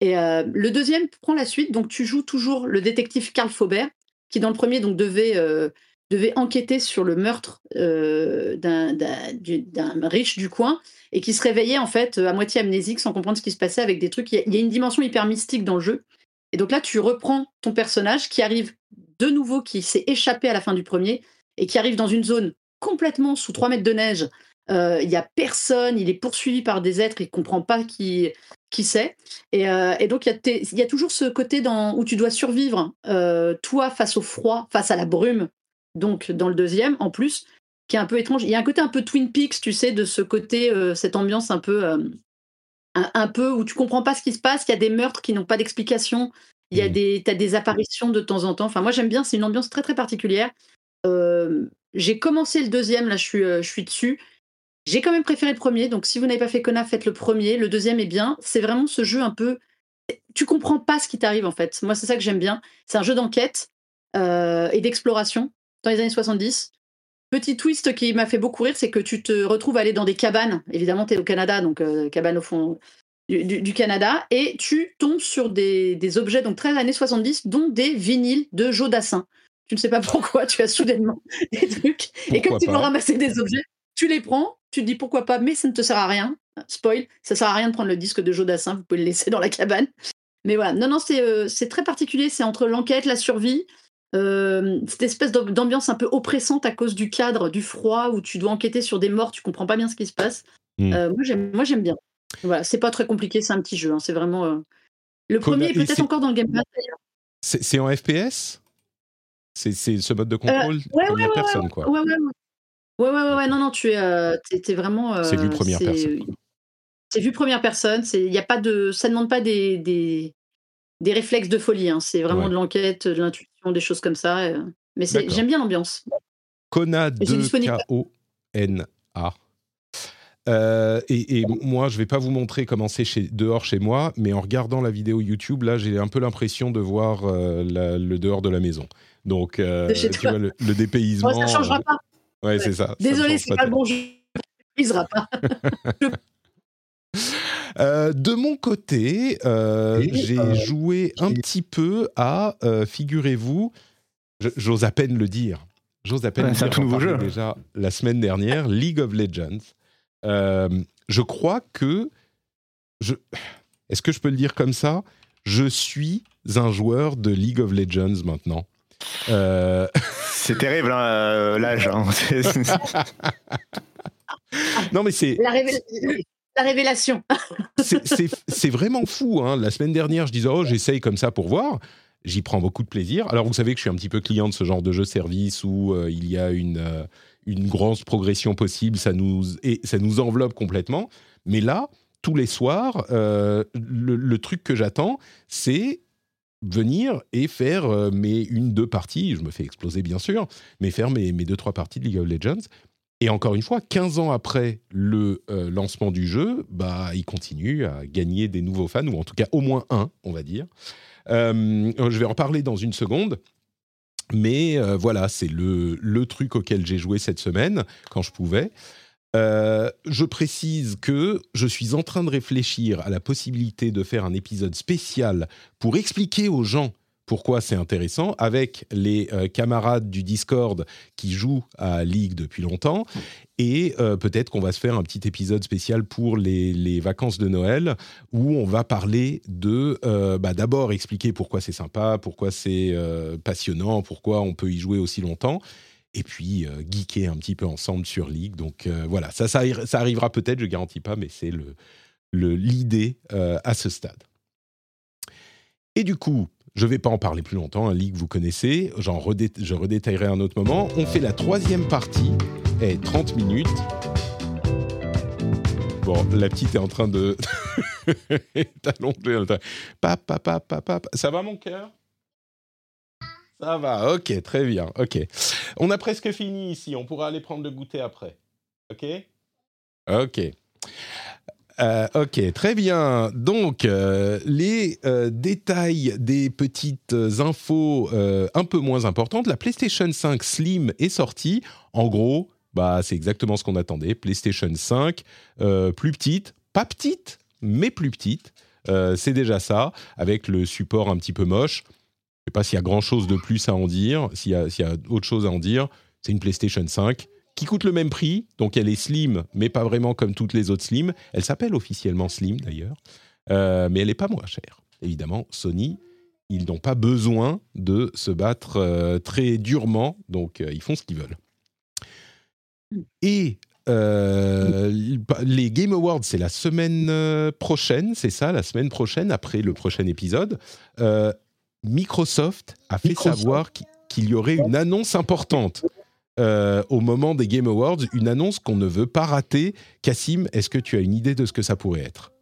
Et euh, le deuxième prend la suite, donc tu joues toujours le détective Karl Faubert, qui dans le premier donc devait, euh, devait enquêter sur le meurtre euh, d'un riche du coin et qui se réveillait en fait à moitié amnésique sans comprendre ce qui se passait avec des trucs. Il y, a, une dimension hyper mystique dans le jeu. Et donc là, tu reprends ton personnage qui arrive de nouveau, qui s'est échappé à la fin du premier et qui arrive dans une zone complètement sous 3 mètres de neige. Il n'y a personne, il est poursuivi par des êtres, il ne comprend pas qui, qui sait. Et, euh, donc, il y, a toujours ce côté dans, où tu dois survivre, euh, toi, face au froid, face à la brume, donc dans le deuxième, en plus, qui est un peu étrange. Il y a un côté un peu Twin Peaks, tu sais, de ce côté, euh, cette ambiance un peu, un, peu où tu comprends pas ce qui se passe, il y a des meurtres qui n'ont pas d'explication, il y a mmh. des, as des apparitions de temps en temps. Enfin, moi, j'aime bien, c'est une ambiance très, très particulière. J'ai commencé le deuxième, là, je suis, je suis dessus. J'ai quand même préféré le premier, donc si vous n'avez pas fait Kona, faites le premier. Le deuxième est bien. C'est vraiment ce jeu un peu. Tu comprends pas ce qui t'arrive en fait. Moi, c'est ça que j'aime bien. C'est un jeu d'enquête euh, et d'exploration dans les années 70. Petit twist qui m'a fait beaucoup rire, c'est que tu te retrouves à aller dans des cabanes. Évidemment, tu es au Canada, donc euh, cabane au fond du, Canada, et tu tombes sur des, objets, donc très années 70, dont des vinyles de Joe Dassin. Tu ne sais pas pourquoi, tu as soudainement des trucs. et comme tu dois ramasser des objets, tu les prends, tu te dis pourquoi pas, mais ça ne te sert à rien. Spoil, ça sert à rien de prendre le disque de Jodassin, vous pouvez le laisser dans la cabane. Mais voilà, non, non, c'est euh, très particulier, c'est entre l'enquête, la survie, euh, cette espèce d'ambiance un peu oppressante à cause du cadre, du froid, où tu dois enquêter sur des morts, tu comprends pas bien ce qui se passe. Hmm. Euh, moi, j'aime bien. Voilà, c'est pas très compliqué, c'est un petit jeu, hein, c'est vraiment... Le premier est peut-être encore dans le Game Pass d'ailleurs. C'est en FPS C'est ce mode de contrôle ouais, ouais, personne, quoi. Ouais, ouais, Ouais, ouais, ouais, non, non, tu es, euh, vraiment. c'est vu première personne. C'est vu première personne. Y a pas de, ça ne demande pas des, des, des réflexes de folie. Hein. C'est vraiment de l'enquête, de l'intuition, des choses comme ça. Euh. mais j'aime bien l'ambiance. Kona 2 K-O-N-A. Euh, et, moi, je vais pas vous montrer comment c'est chez, dehors chez moi, mais en regardant la vidéo YouTube, là, j'ai un peu l'impression de voir le dehors de la maison. Donc, tu vois, le, le dépaysement. ça changera pas. Ouais, c'est ça. Désolé, c'est pas, le bon jeu. pas. Euh, de mon côté, euh, j'ai euh, joué un petit peu à, figurez-vous, j'ose à peine le dire, j'ose à peine le dire, c'est un tout nouveau jeu. déjà la semaine dernière, League of Legends. je crois que, je, est-ce que je peux le dire comme ça? Je suis un joueur de League of Legends maintenant. C'est terrible, hein, euh, l'âge. Hein. non, mais c'est. La, révélation. c'est vraiment fou. Hein. La semaine dernière, je disais, oh, j'essaye comme ça pour voir. J'y prends beaucoup de plaisir. Alors, vous savez que je suis un petit peu client de ce genre de jeu-service où euh, il y a une, euh, une grosse progression possible. Ça nous, et ça nous enveloppe complètement. Mais là, tous les soirs, le, truc que j'attends, c'est venir et faire euh, mes une, deux parties, je me fais exploser bien sûr, mais faire mes, mes deux, trois parties de League of Legends. Et encore une fois, 15 ans après le euh, lancement du jeu, bah, il continue à gagner des nouveaux fans, ou en tout cas au moins un, on va dire. Euh, je vais en parler dans une seconde. Mais voilà, c'est le, le, truc auquel j'ai joué cette semaine, quand je pouvais. Euh, je précise que je suis en train de réfléchir à la possibilité de faire un épisode spécial pour expliquer aux gens pourquoi c'est intéressant avec les euh, camarades du Discord qui jouent à League depuis longtemps. Et euh, peut-être qu'on va se faire un petit épisode spécial pour les, vacances de Noël où on va parler de, bah, d'abord expliquer pourquoi c'est sympa, pourquoi c'est passionnant, pourquoi on peut y jouer aussi longtemps et puis euh, geeker un petit peu ensemble sur League. Donc euh, voilà, ça, ça, arrivera peut-être, je garantis pas, mais c'est le, l'idée à ce stade. Et du coup, je ne vais pas en parler plus longtemps, un leak vous connaissez, je redétaillerai un autre moment. On fait la troisième partie, et eh, 30 minutes. Bon, la petite est en train de... allongée. Papa, papa, papa. Ça va mon cœur? Ça va, ok, très bien, ok. On a presque fini ici, on pourra aller prendre le goûter après. Ok? Ok. Euh, ok, très bien. Donc, euh, les euh, détails des petites infos un peu moins importantes. La PlayStation 5 Slim est sortie. En gros, bah, c'est exactement ce qu'on attendait. PlayStation 5, plus petite, pas petite, mais plus petite. c'est déjà ça, avec le support un petit peu moche. Je ne sais pas s'il y a grand-chose de plus à en dire, s'il y, y, a autre chose à en dire. C'est une PlayStation 5 qui coûte le même prix. Donc elle est slim, mais pas vraiment comme toutes les autres slim. Elle s'appelle officiellement slim d'ailleurs, euh, mais elle n'est pas moins chère. Évidemment, Sony, ils n'ont pas besoin de se battre euh, très durement, donc euh, ils font ce qu'ils veulent. Et les Game Awards, c'est la semaine prochaine, c'est ça, la semaine prochaine, après le prochain épisode. Microsoft a fait savoir qu'il y aurait une annonce importante euh, au moment des Game Awards, une annonce qu'on ne veut pas rater. Cassim, est-ce que tu as une idée de ce que ça pourrait être?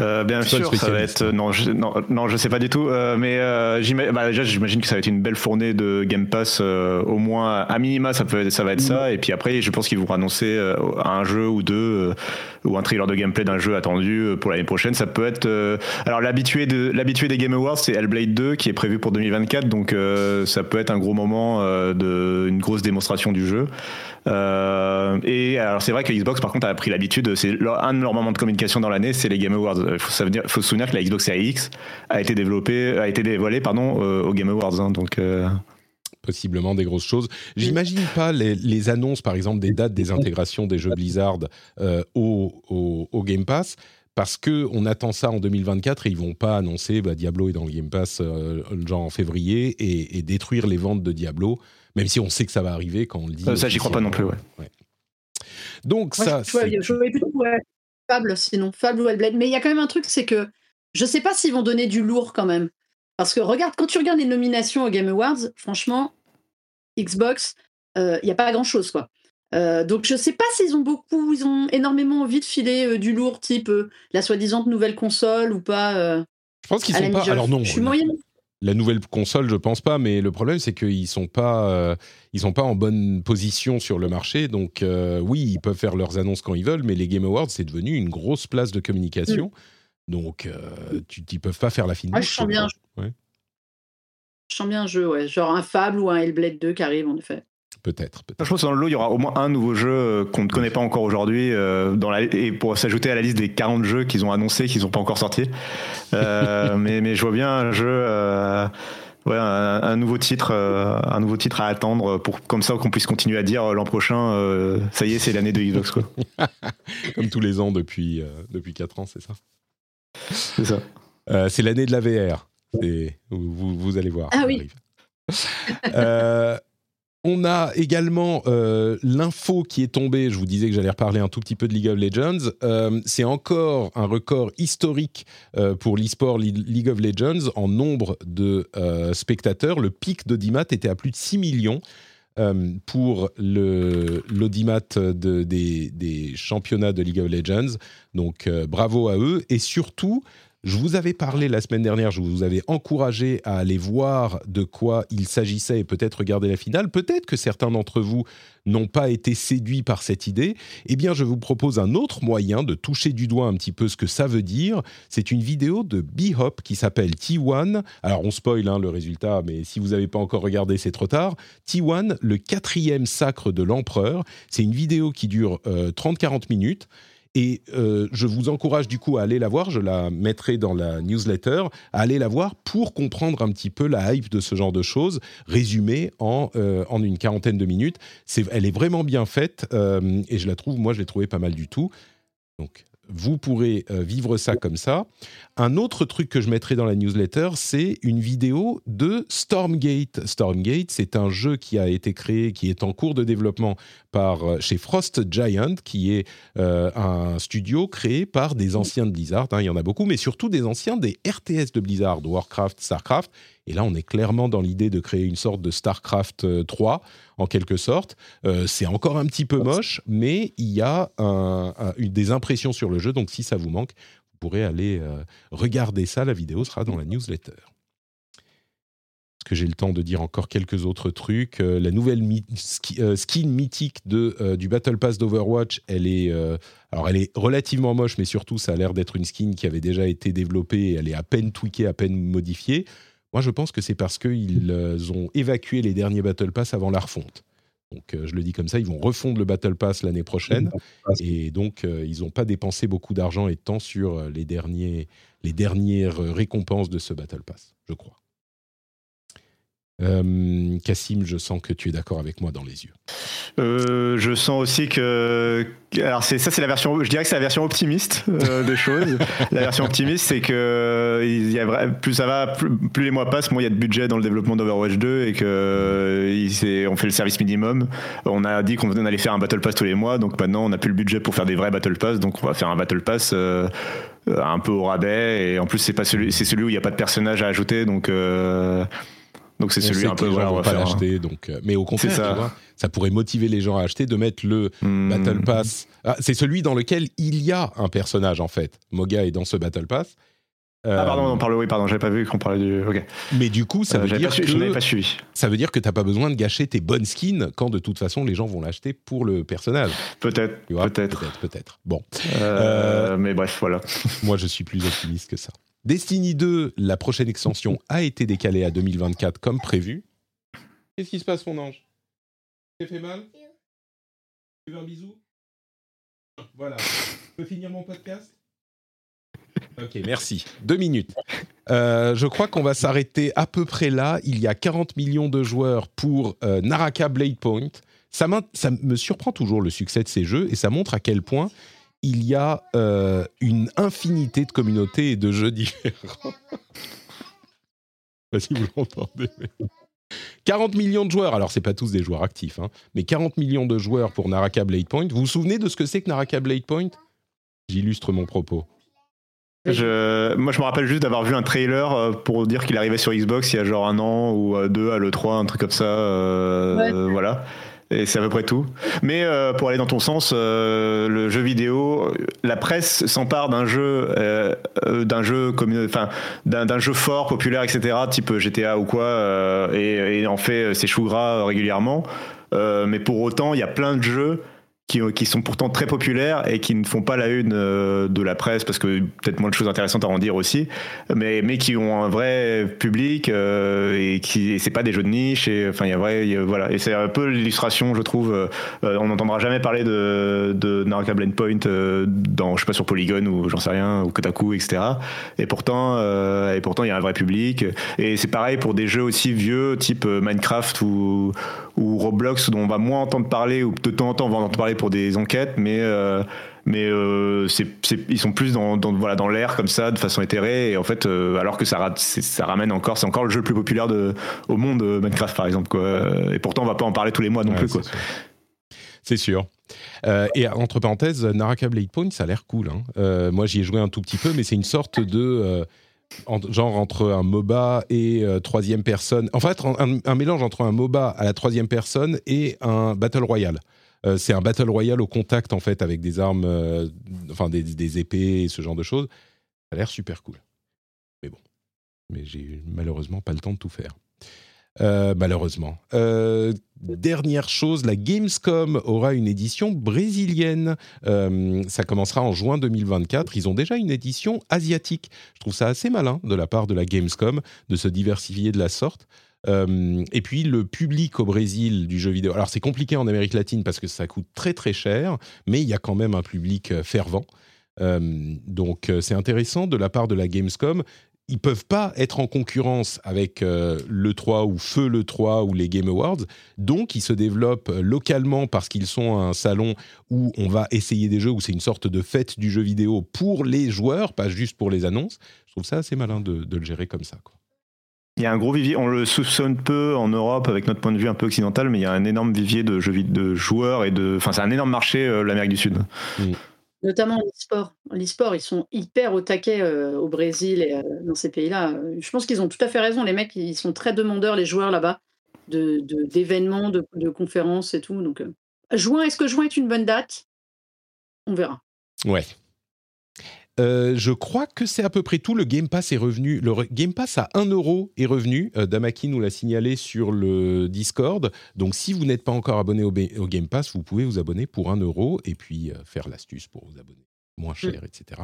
Euh, bien sûr, ça va être non, je, non, non, je sais pas du tout, euh, mais euh, bah, déjà j'imagine que ça va être une belle fournée de Game Pass, au moins à minima ça peut, ça va être ça, mm. et puis après je pense qu'ils vont annoncer un jeu ou deux ou un trailer de gameplay d'un jeu attendu pour l'année prochaine. Ça peut être, alors l'habitué de des Game Awards c'est Hellblade 2 qui est prévu pour 2024, donc ça peut être un gros moment de une grosse démonstration du jeu. Euh, et alors c'est vrai que Xbox par contre a pris l'habitude, c'est un de leurs moments de communication dans l'année, c'est les Game Awards. Il faut, faut se souvenir que la Xbox Series X a été développée, a été dévoilée pardon euh, au Game Awards, hein, donc. Euh, possiblement des grosses choses. J'imagine pas les, annonces, par exemple, des dates des intégrations des jeux Blizzard au, au, Game Pass, parce que on attend ça en 2024 et ils vont pas annoncer bah, Diablo est dans le Game Pass genre en février et, et, détruire les ventes de Diablo même si on sait que ça va arriver quand on le dit. ça, j'y crois pas non plus, ouais. Donc ça. Je, plutôt Fable, sinon Fable ou Hellblade. Mais il y a quand même un truc, c'est que je sais pas s'ils vont donner du lourd quand même. Parce que regarde, quand tu regardes les nominations aux Game Awards, franchement, Xbox, euh, il n'y a pas grand chose, quoi. Euh, donc je sais pas s'ils ont beaucoup, ils ont énormément envie de filer euh, du lourd, type la soi-disant nouvelle console ou pas. je pense qu'ils sont pas. Alors non. Je suis moyenne la nouvelle console, je pense pas, mais le problème c'est qu'ils sont pas, euh, ils sont pas en bonne position sur le marché. Donc euh, oui, ils peuvent faire leurs annonces quand ils veulent, mais les Game Awards c'est devenu une grosse place de communication. Mm. Donc euh, tu, ils peuvent pas faire la finale. je sens bien. Je sens bien un jeu, ouais, genre un Fable ou un Hellblade 2 qui arrive en effet. Peut-être. je pense que dans le lot, il y aura au moins un nouveau jeu euh, qu'on ne connaît pas encore aujourd'hui, euh, et pour s'ajouter à la liste des 40 jeux qu'ils ont annoncés, qu'ils n'ont pas encore sortis. Euh, mais, mais je vois bien un jeu. Ouais, un, nouveau titre, un nouveau titre à attendre pour comme ça qu'on puisse continuer à dire l'an prochain, ça y est, c'est l'année de Xbox quoi. comme tous les ans depuis depuis 4 ans, c'est ça. C'est ça. c'est l'année de la VR. Vous, vous, allez voir. Ah oui. On a également euh, l'info qui est tombée. Je vous disais que j'allais reparler un tout petit peu de League of Legends. Euh, c'est encore un record historique euh, pour l'e-sport League of Legends en nombre de spectateurs. Le pic d'audimat était à plus de 6 millions. pour l'audimat de, des, des, championnats de League of Legends. Donc bravo à eux. Et surtout, je vous avais parlé la semaine dernière, je vous avais encouragé à aller voir de quoi il s'agissait et peut-être regarder la finale. Peut-être que certains d'entre vous n'ont pas été séduits par cette idée. Eh bien, je vous propose un autre moyen de toucher du doigt un petit peu ce que ça veut dire. C'est une vidéo de B-Hop qui s'appelle T1. Alors, on spoil hein, le résultat, mais si vous n'avez pas encore regardé, c'est trop tard. T1, le quatrième sacre de l'empereur. C'est une vidéo qui dure 30-40 euh, minutes. Et euh, je vous encourage du coup à aller la voir, je la mettrai dans la newsletter, à aller la voir pour comprendre un petit peu la hype de ce genre de choses, résumée en, euh, en une quarantaine de minutes. C'est, elle est vraiment bien faite euh, et je la trouve, moi je l'ai trouvée pas mal du tout. Donc vous pourrez vivre ça comme ça. Un autre truc que je mettrai dans la newsletter, c'est une vidéo de Stormgate. Stormgate, c'est un jeu qui a été créé, qui est en cours de développement par euh, chez Frost Giant, qui est euh, un studio créé par des anciens de Blizzard. Hein, il y en a beaucoup, mais surtout des anciens des RTS de Blizzard, Warcraft, Starcraft. Et là, on est clairement dans l'idée de créer une sorte de Starcraft 3, euh, en quelque sorte. c'est encore un petit peu moche, mais il y a des impressions sur le jeu. Donc, si ça vous manque, pourrez aller regarder ça. La vidéo sera dans la newsletter. Est-ce que j'ai le temps de dire encore quelques autres trucs? Euh, La nouvelle euh, skin mythique de, euh, du Battle Pass d'Overwatch, elle est, alors elle est relativement moche, mais surtout ça a l'air d'être une skin qui avait déjà été développée, elle est à peine tweakée, à peine modifiée. Moi, je pense que c'est parce qu'ils ont évacué les derniers Battle Pass avant la refonte. Donc, je le dis comme ça, ils vont refondre le Battle Pass l'année prochaine. Et donc, ils n'ont pas dépensé beaucoup d'argent et de temps sur les, derniers, les dernières récompenses de ce Battle Pass, je crois. Euh, Cassim, je sens que tu es d'accord avec moi dans les yeux. Euh, je sens aussi que, alors c'est ça, c'est la version, je dirais que c'est la version optimiste euh, des choses. la version optimiste, c'est que il y a, plus ça va, plus, les mois passent, moins il y a de budget dans le développement d'Overwatch 2 et que il, on fait le service minimum. On a dit qu'on allait faire un battle pass tous les mois, donc maintenant on n'a plus le budget pour faire des vrais battle pass, donc on va faire un battle pass. un peu au rabais et en plus c'est pas celui c'est celui où il n'y a pas de personnage à ajouter donc donc c'est celui un peu on va pas l'acheter. Donc, euh, mais au contraire, ça. Tu vois, ça pourrait motiver les gens à acheter de mettre le hmm. Battle Pass. Ah, c'est celui dans lequel il y a un personnage en fait. Moga est dans ce Battle Pass. ah pardon, on parle oui pardon, j'avais pas vu qu'on parlait du. Ok. Mais du coup, ça euh, veut dire que je pas suivi. Ça veut dire que t'as pas besoin de gâcher tes bonnes skins quand de toute façon les gens vont l'acheter pour le personnage. Peut-être. Peut-être. Peut-être. Bon. Euh, mais bref, voilà. moi, je suis plus optimiste que ça. Destiny 2, la prochaine extension, a été décalée à 2024 comme prévu. Qu'est-ce qui se passe, mon ange? Tu fait mal? Tu veux un bisou? Voilà. Je peux finir mon podcast? Ok, merci. Deux minutes. Euh, je crois qu'on va s'arrêter à peu près là. Il y a 40 millions de joueurs pour euh, Naraka Blade Point. Ça me surprend toujours le succès de ces jeux et ça montre à quel point il y a euh, une infinité de communautés et de jeux différents. si vous l'entendez. 40 millions de joueurs, alors c'est pas tous des joueurs actifs, hein, mais 40 millions de joueurs pour Naraka Blade Point. Vous vous souvenez de ce que c'est que Naraka Blade Point? J'illustre mon propos. Je, moi, je me rappelle juste d'avoir vu un trailer euh, pour dire qu'il arrivait sur Xbox il y a genre un an ou euh, deux à l'E3, un truc comme ça. Voilà. Et c'est à peu près tout. Mais euh, pour aller dans ton sens, euh, le jeu vidéo, la presse s'empare d'un jeu, euh, d'un jeu enfin, d'un jeu fort, populaire, etc., type GTA ou quoi, et, et, en fait ses choux gras régulièrement. mais pour autant, il y a plein de jeux qui, sont pourtant très populaires et qui ne font pas la une euh, de la presse parce que peut-être moins de choses intéressantes à en dire aussi, mais, mais qui ont un vrai public euh, et qui c'est pas des jeux de niche et enfin il y a vrai voilà. Et c'est un peu l'illustration je trouve euh, on n'entendra jamais parler de, de Naraka Blend Point dans je sais pas sur Polygon ou j'en sais rien ou Kotaku etc et pourtant et pourtant il y a un vrai public. Et c'est pareil pour des jeux aussi vieux type Minecraft ou ou Roblox dont on va moins entendre parler ou de temps en temps on va entendre parler pour des enquêtes, mais euh, mais euh, ils sont plus dans, voilà dans l'air comme ça de façon éthérée et en fait euh, alors que ça, ça ramène encore c'est encore le jeu le plus populaire de, au monde Minecraft par exemple quoi et pourtant on va pas en parler tous les mois non plus quoi c'est sûr. et entre parenthèses, Naraka Blade Point, ça a l'air cool. Hein. moi, j'y ai joué un tout petit peu, mais c'est une sorte de genre entre un MOBA et troisième personne. En fait, un, mélange entre un MOBA à la troisième personne et un Battle Royale. Euh, c'est un battle royale au contact en fait avec des armes, euh, enfin des, épées et ce genre de choses. Ça a l'air super cool. Mais bon, mais j'ai malheureusement pas le temps de tout faire. Euh, malheureusement. dernière chose, la Gamescom aura une édition brésilienne. ça commencera en juin 2024. Ils ont déjà une édition asiatique. Je trouve ça assez malin de la part de la Gamescom de se diversifier de la sorte. Euh, et puis le public au Brésil du jeu vidéo. Alors c'est compliqué en Amérique latine parce que ça coûte très très cher, mais il y a quand même un public euh, fervent. Euh, donc c'est intéressant de la part de la Gamescom. Ils peuvent pas être en concurrence avec le 3 ou Feu le 3 ou les Game Awards, donc ils se développent localement parce qu'ils sont un salon où on va essayer des jeux, où c'est une sorte de fête du jeu vidéo pour les joueurs, pas juste pour les annonces. Je trouve ça assez malin de, le gérer comme ça. Quoi. Il y a un gros vivier, on le soupçonne peu en Europe avec notre point de vue un peu occidental, mais il y a un énorme vivier de, jeux, de joueurs et de. Enfin, c'est un énorme marché, l'Amérique du Sud. Mm. Notamment l'e-sport. L'e-sport, ils sont hyper au taquet euh, au Brésil et euh, dans ces pays-là. Je pense qu'ils ont tout à fait raison. Les mecs, ils sont très demandeurs, les joueurs là-bas, d'événements, de, de, conférences et tout. Donc, euh, juin, est-ce que juin est une bonne date? On verra. Ouais. Je crois que c'est à peu près tout. Le Game Pass est revenu. Le Game Pass à 1 euro est revenu. Damaki nous l'a signalé sur le Discord. Donc, si vous n'êtes pas encore abonné au, Game Pass, vous pouvez vous abonner pour 1 euro et puis faire l'astuce pour vous abonner moins mm. cher, etc.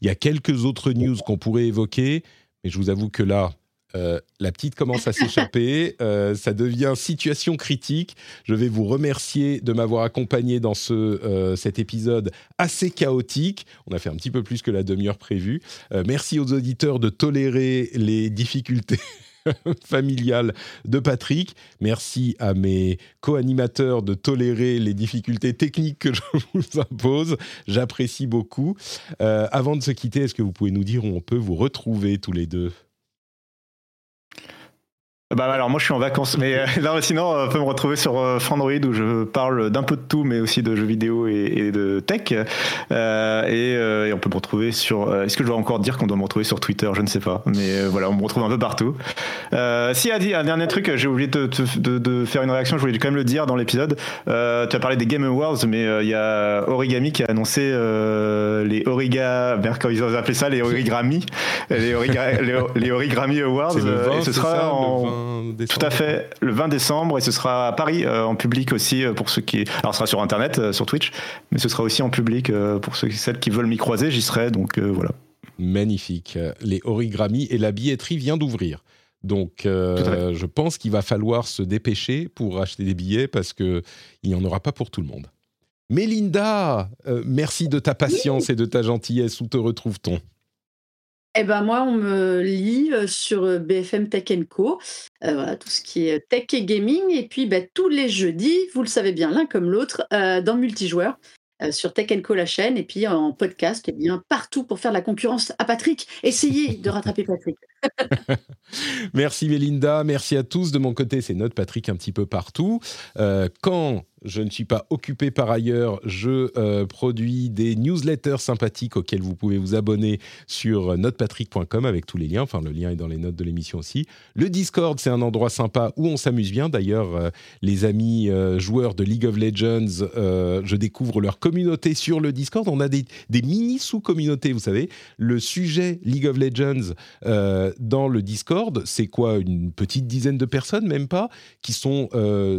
Il y a quelques autres news qu'on pourrait évoquer, mais je vous avoue que là, euh, la petite commence à s'échapper, euh, ça devient situation critique. Je vais vous remercier de m'avoir accompagné dans ce, euh, cet épisode assez chaotique. On a fait un petit peu plus que la demi-heure prévue. merci aux auditeurs de tolérer les difficultés familiale de Patrick. Merci à mes co-animateurs de tolérer les difficultés techniques que je vous impose. J'apprécie beaucoup. Avant de se quitter, est-ce que vous pouvez nous dire où on peut vous retrouver tous les deux? Bah alors moi je suis en vacances, mais euh, sinon on peut me retrouver sur euh, Frandroid où je parle d'un peu de tout, mais aussi de jeux vidéo et, de tech. Euh, et, on peut me retrouver sur. Est-ce que je dois encore dire qu'on doit me retrouver sur Twitter? Je ne sais pas, mais voilà, on me retrouve un peu partout. si a un dernier truc, j'ai oublié de, de, faire une réaction. Je voulais quand même le dire dans l'épisode. tu as parlé des Game Awards, mais il y a Origami qui a annoncé les Origa, comment ils ont appelé ça, les Origami, les, les, Origami Awards. et ce sera en tout à fait, le 20 décembre, et ce sera à Paris euh, en public aussi euh, pour ceux qui. Alors, ce sera sur Internet, euh, sur Twitch, mais ce sera aussi en public pour ceux, celles qui veulent m'y croiser, j'y serai, donc voilà. Magnifique. Les origami et la billetterie vient d'ouvrir. Donc, je pense qu'il va falloir se dépêcher pour acheter des billets parce qu'il n'y en aura pas pour tout le monde. Mélinda, merci de ta patience et de ta gentillesse. Où te retrouve-t-on? Eh ben moi, on me lit sur BFM Tech Co. voilà, tout ce qui est tech et gaming. Et puis bah, tous les jeudis, vous le savez bien, l'un comme l'autre, dans multijoueur. sur Tech Co la chaîne et puis en podcast et eh bien partout pour faire la concurrence à Patrick. Essayez de rattraper Patrick. merci Mélinda, merci à tous. De mon côté, c'est notre Patrick un petit peu partout. quand je ne suis pas occupé par ailleurs. Je euh, produis des newsletters sympathiques auxquels vous pouvez vous abonner sur notepatrick.com avec tous les liens. Enfin, le lien est dans les notes de l'émission aussi. Le Discord, c'est un endroit sympa où on s'amuse bien. D'ailleurs, euh, les amis euh, joueurs de League of Legends, je découvre leur communauté sur le Discord. On a des, des mini sous-communautés, vous savez. Le sujet League of Legends dans le Discord, c'est quoi Une petite dizaine de personnes, même pas, qui sont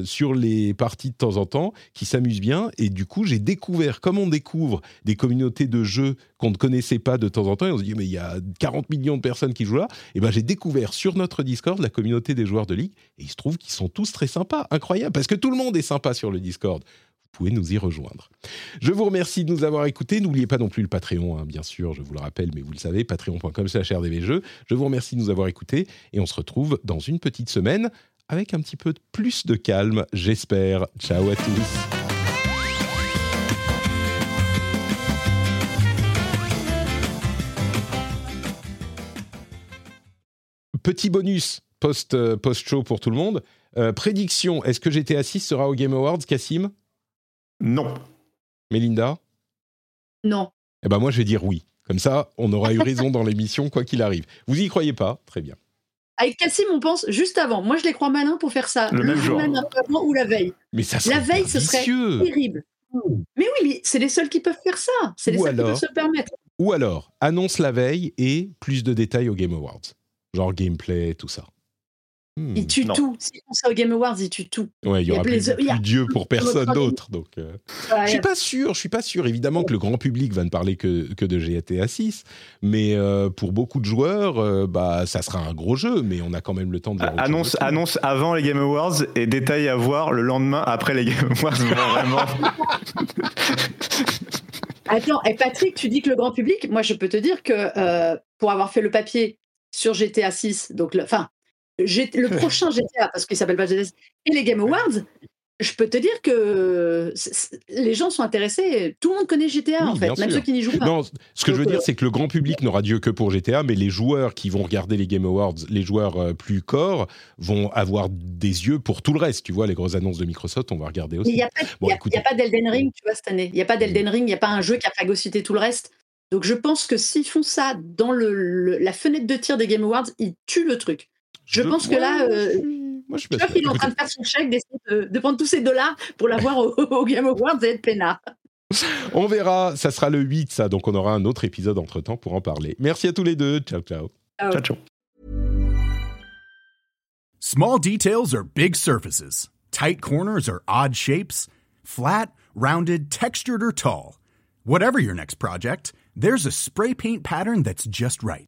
sur les parties de temps en temps qui s'amusent bien. Et du coup, j'ai découvert, comme on découvre des communautés de jeux qu'on ne connaissait pas de temps en temps, et on se dit, mais il y a 40 millions de personnes qui jouent là, et ben j'ai découvert sur notre Discord la communauté des joueurs de Ligue, et il se trouve qu'ils sont tous très sympas, incroyable, parce que tout le monde est sympa sur le Discord pouvez nous y rejoindre. Je vous remercie de nous avoir écoutés. N'oubliez pas non plus le Patreon, hein, bien sûr, je vous le rappelle, mais vous le savez, patreon.com rdvjeux. Je vous remercie de nous avoir écoutés et on se retrouve dans une petite semaine avec un petit peu plus de calme, j'espère. Ciao à tous. Petit bonus post, euh, post-show pour tout le monde. Euh, prédiction, est-ce que GTA 6 sera au Game Awards, Cassim? Non. Mélinda Non. Eh ben moi, je vais dire oui. Comme ça, on aura eu raison dans l'émission, quoi qu'il arrive. Vous y croyez pas? Très bien. Avec Cassim, on pense juste avant. Moi, je les crois malins pour faire ça. Le, même jour. avant ou la veille. Mais ça La veille, ce serait terrible. Mais oui, mais c'est les seuls qui peuvent faire ça. C'est les seuls qui peuvent se permettre. Ou alors, annonce la veille et plus de détails au Game Awards. Genre gameplay, tout ça. Hmm. Il tue tout. Si on sait au Game Awards, il tue tout. Ouais, il y aura plus, Dieu pour personne d'autre. Donc, euh. je suis pas sûr. Je suis pas sûr. Évidemment que le grand public va ne parler que, que de GTA 6, mais euh, pour beaucoup de joueurs, euh, bah ça sera un gros jeu. Mais on a quand même le temps de voir annonce annonce avant les Game Awards et détails à voir le lendemain après les Game Awards. vraiment. Attends, et Patrick, tu dis que le grand public, moi je peux te dire que pour avoir fait le papier sur GTA 6, donc enfin, le prochain GTA, parce qu'il s'appelle pas GTA 6, et les Game Awards, je peux te dire que les gens sont intéressés. Tout le monde connaît GTA en fait, même ceux qui n'y jouent pas. Non, ce que je veux dire, c'est que le grand public n'aura Dieu que pour GTA, mais les joueurs qui vont regarder les Game Awards, les joueurs euh, plus corps, vont avoir des yeux pour tout le reste. Tu vois, les grosses annonces de Microsoft, on va regarder aussi. Il n'y a pas, d'Elden Ring, tu vois, cette année. Il n'y a pas d'Elden Ring, il n'y a pas un jeu qui a phagocyté tout le reste. Donc je pense que s'ils font ça dans le, la fenêtre de tir des Game Awards, ils tuent le truc. Je, pense que là. Euh, moi, je, est en train de faire son chèque, d'essayer de, prendre tous ses dollars pour l'avoir au, Game Awards et être peinard. On verra, ça sera le 8, ça, donc on aura un autre épisode entre temps pour en parler. Merci à tous les deux. Ciao, ciao. Ciao, ciao. Small details are big surfaces. Tight corners are odd shapes. Flat, rounded, textured, or tall. Whatever your next project, there's a spray paint pattern that's just right.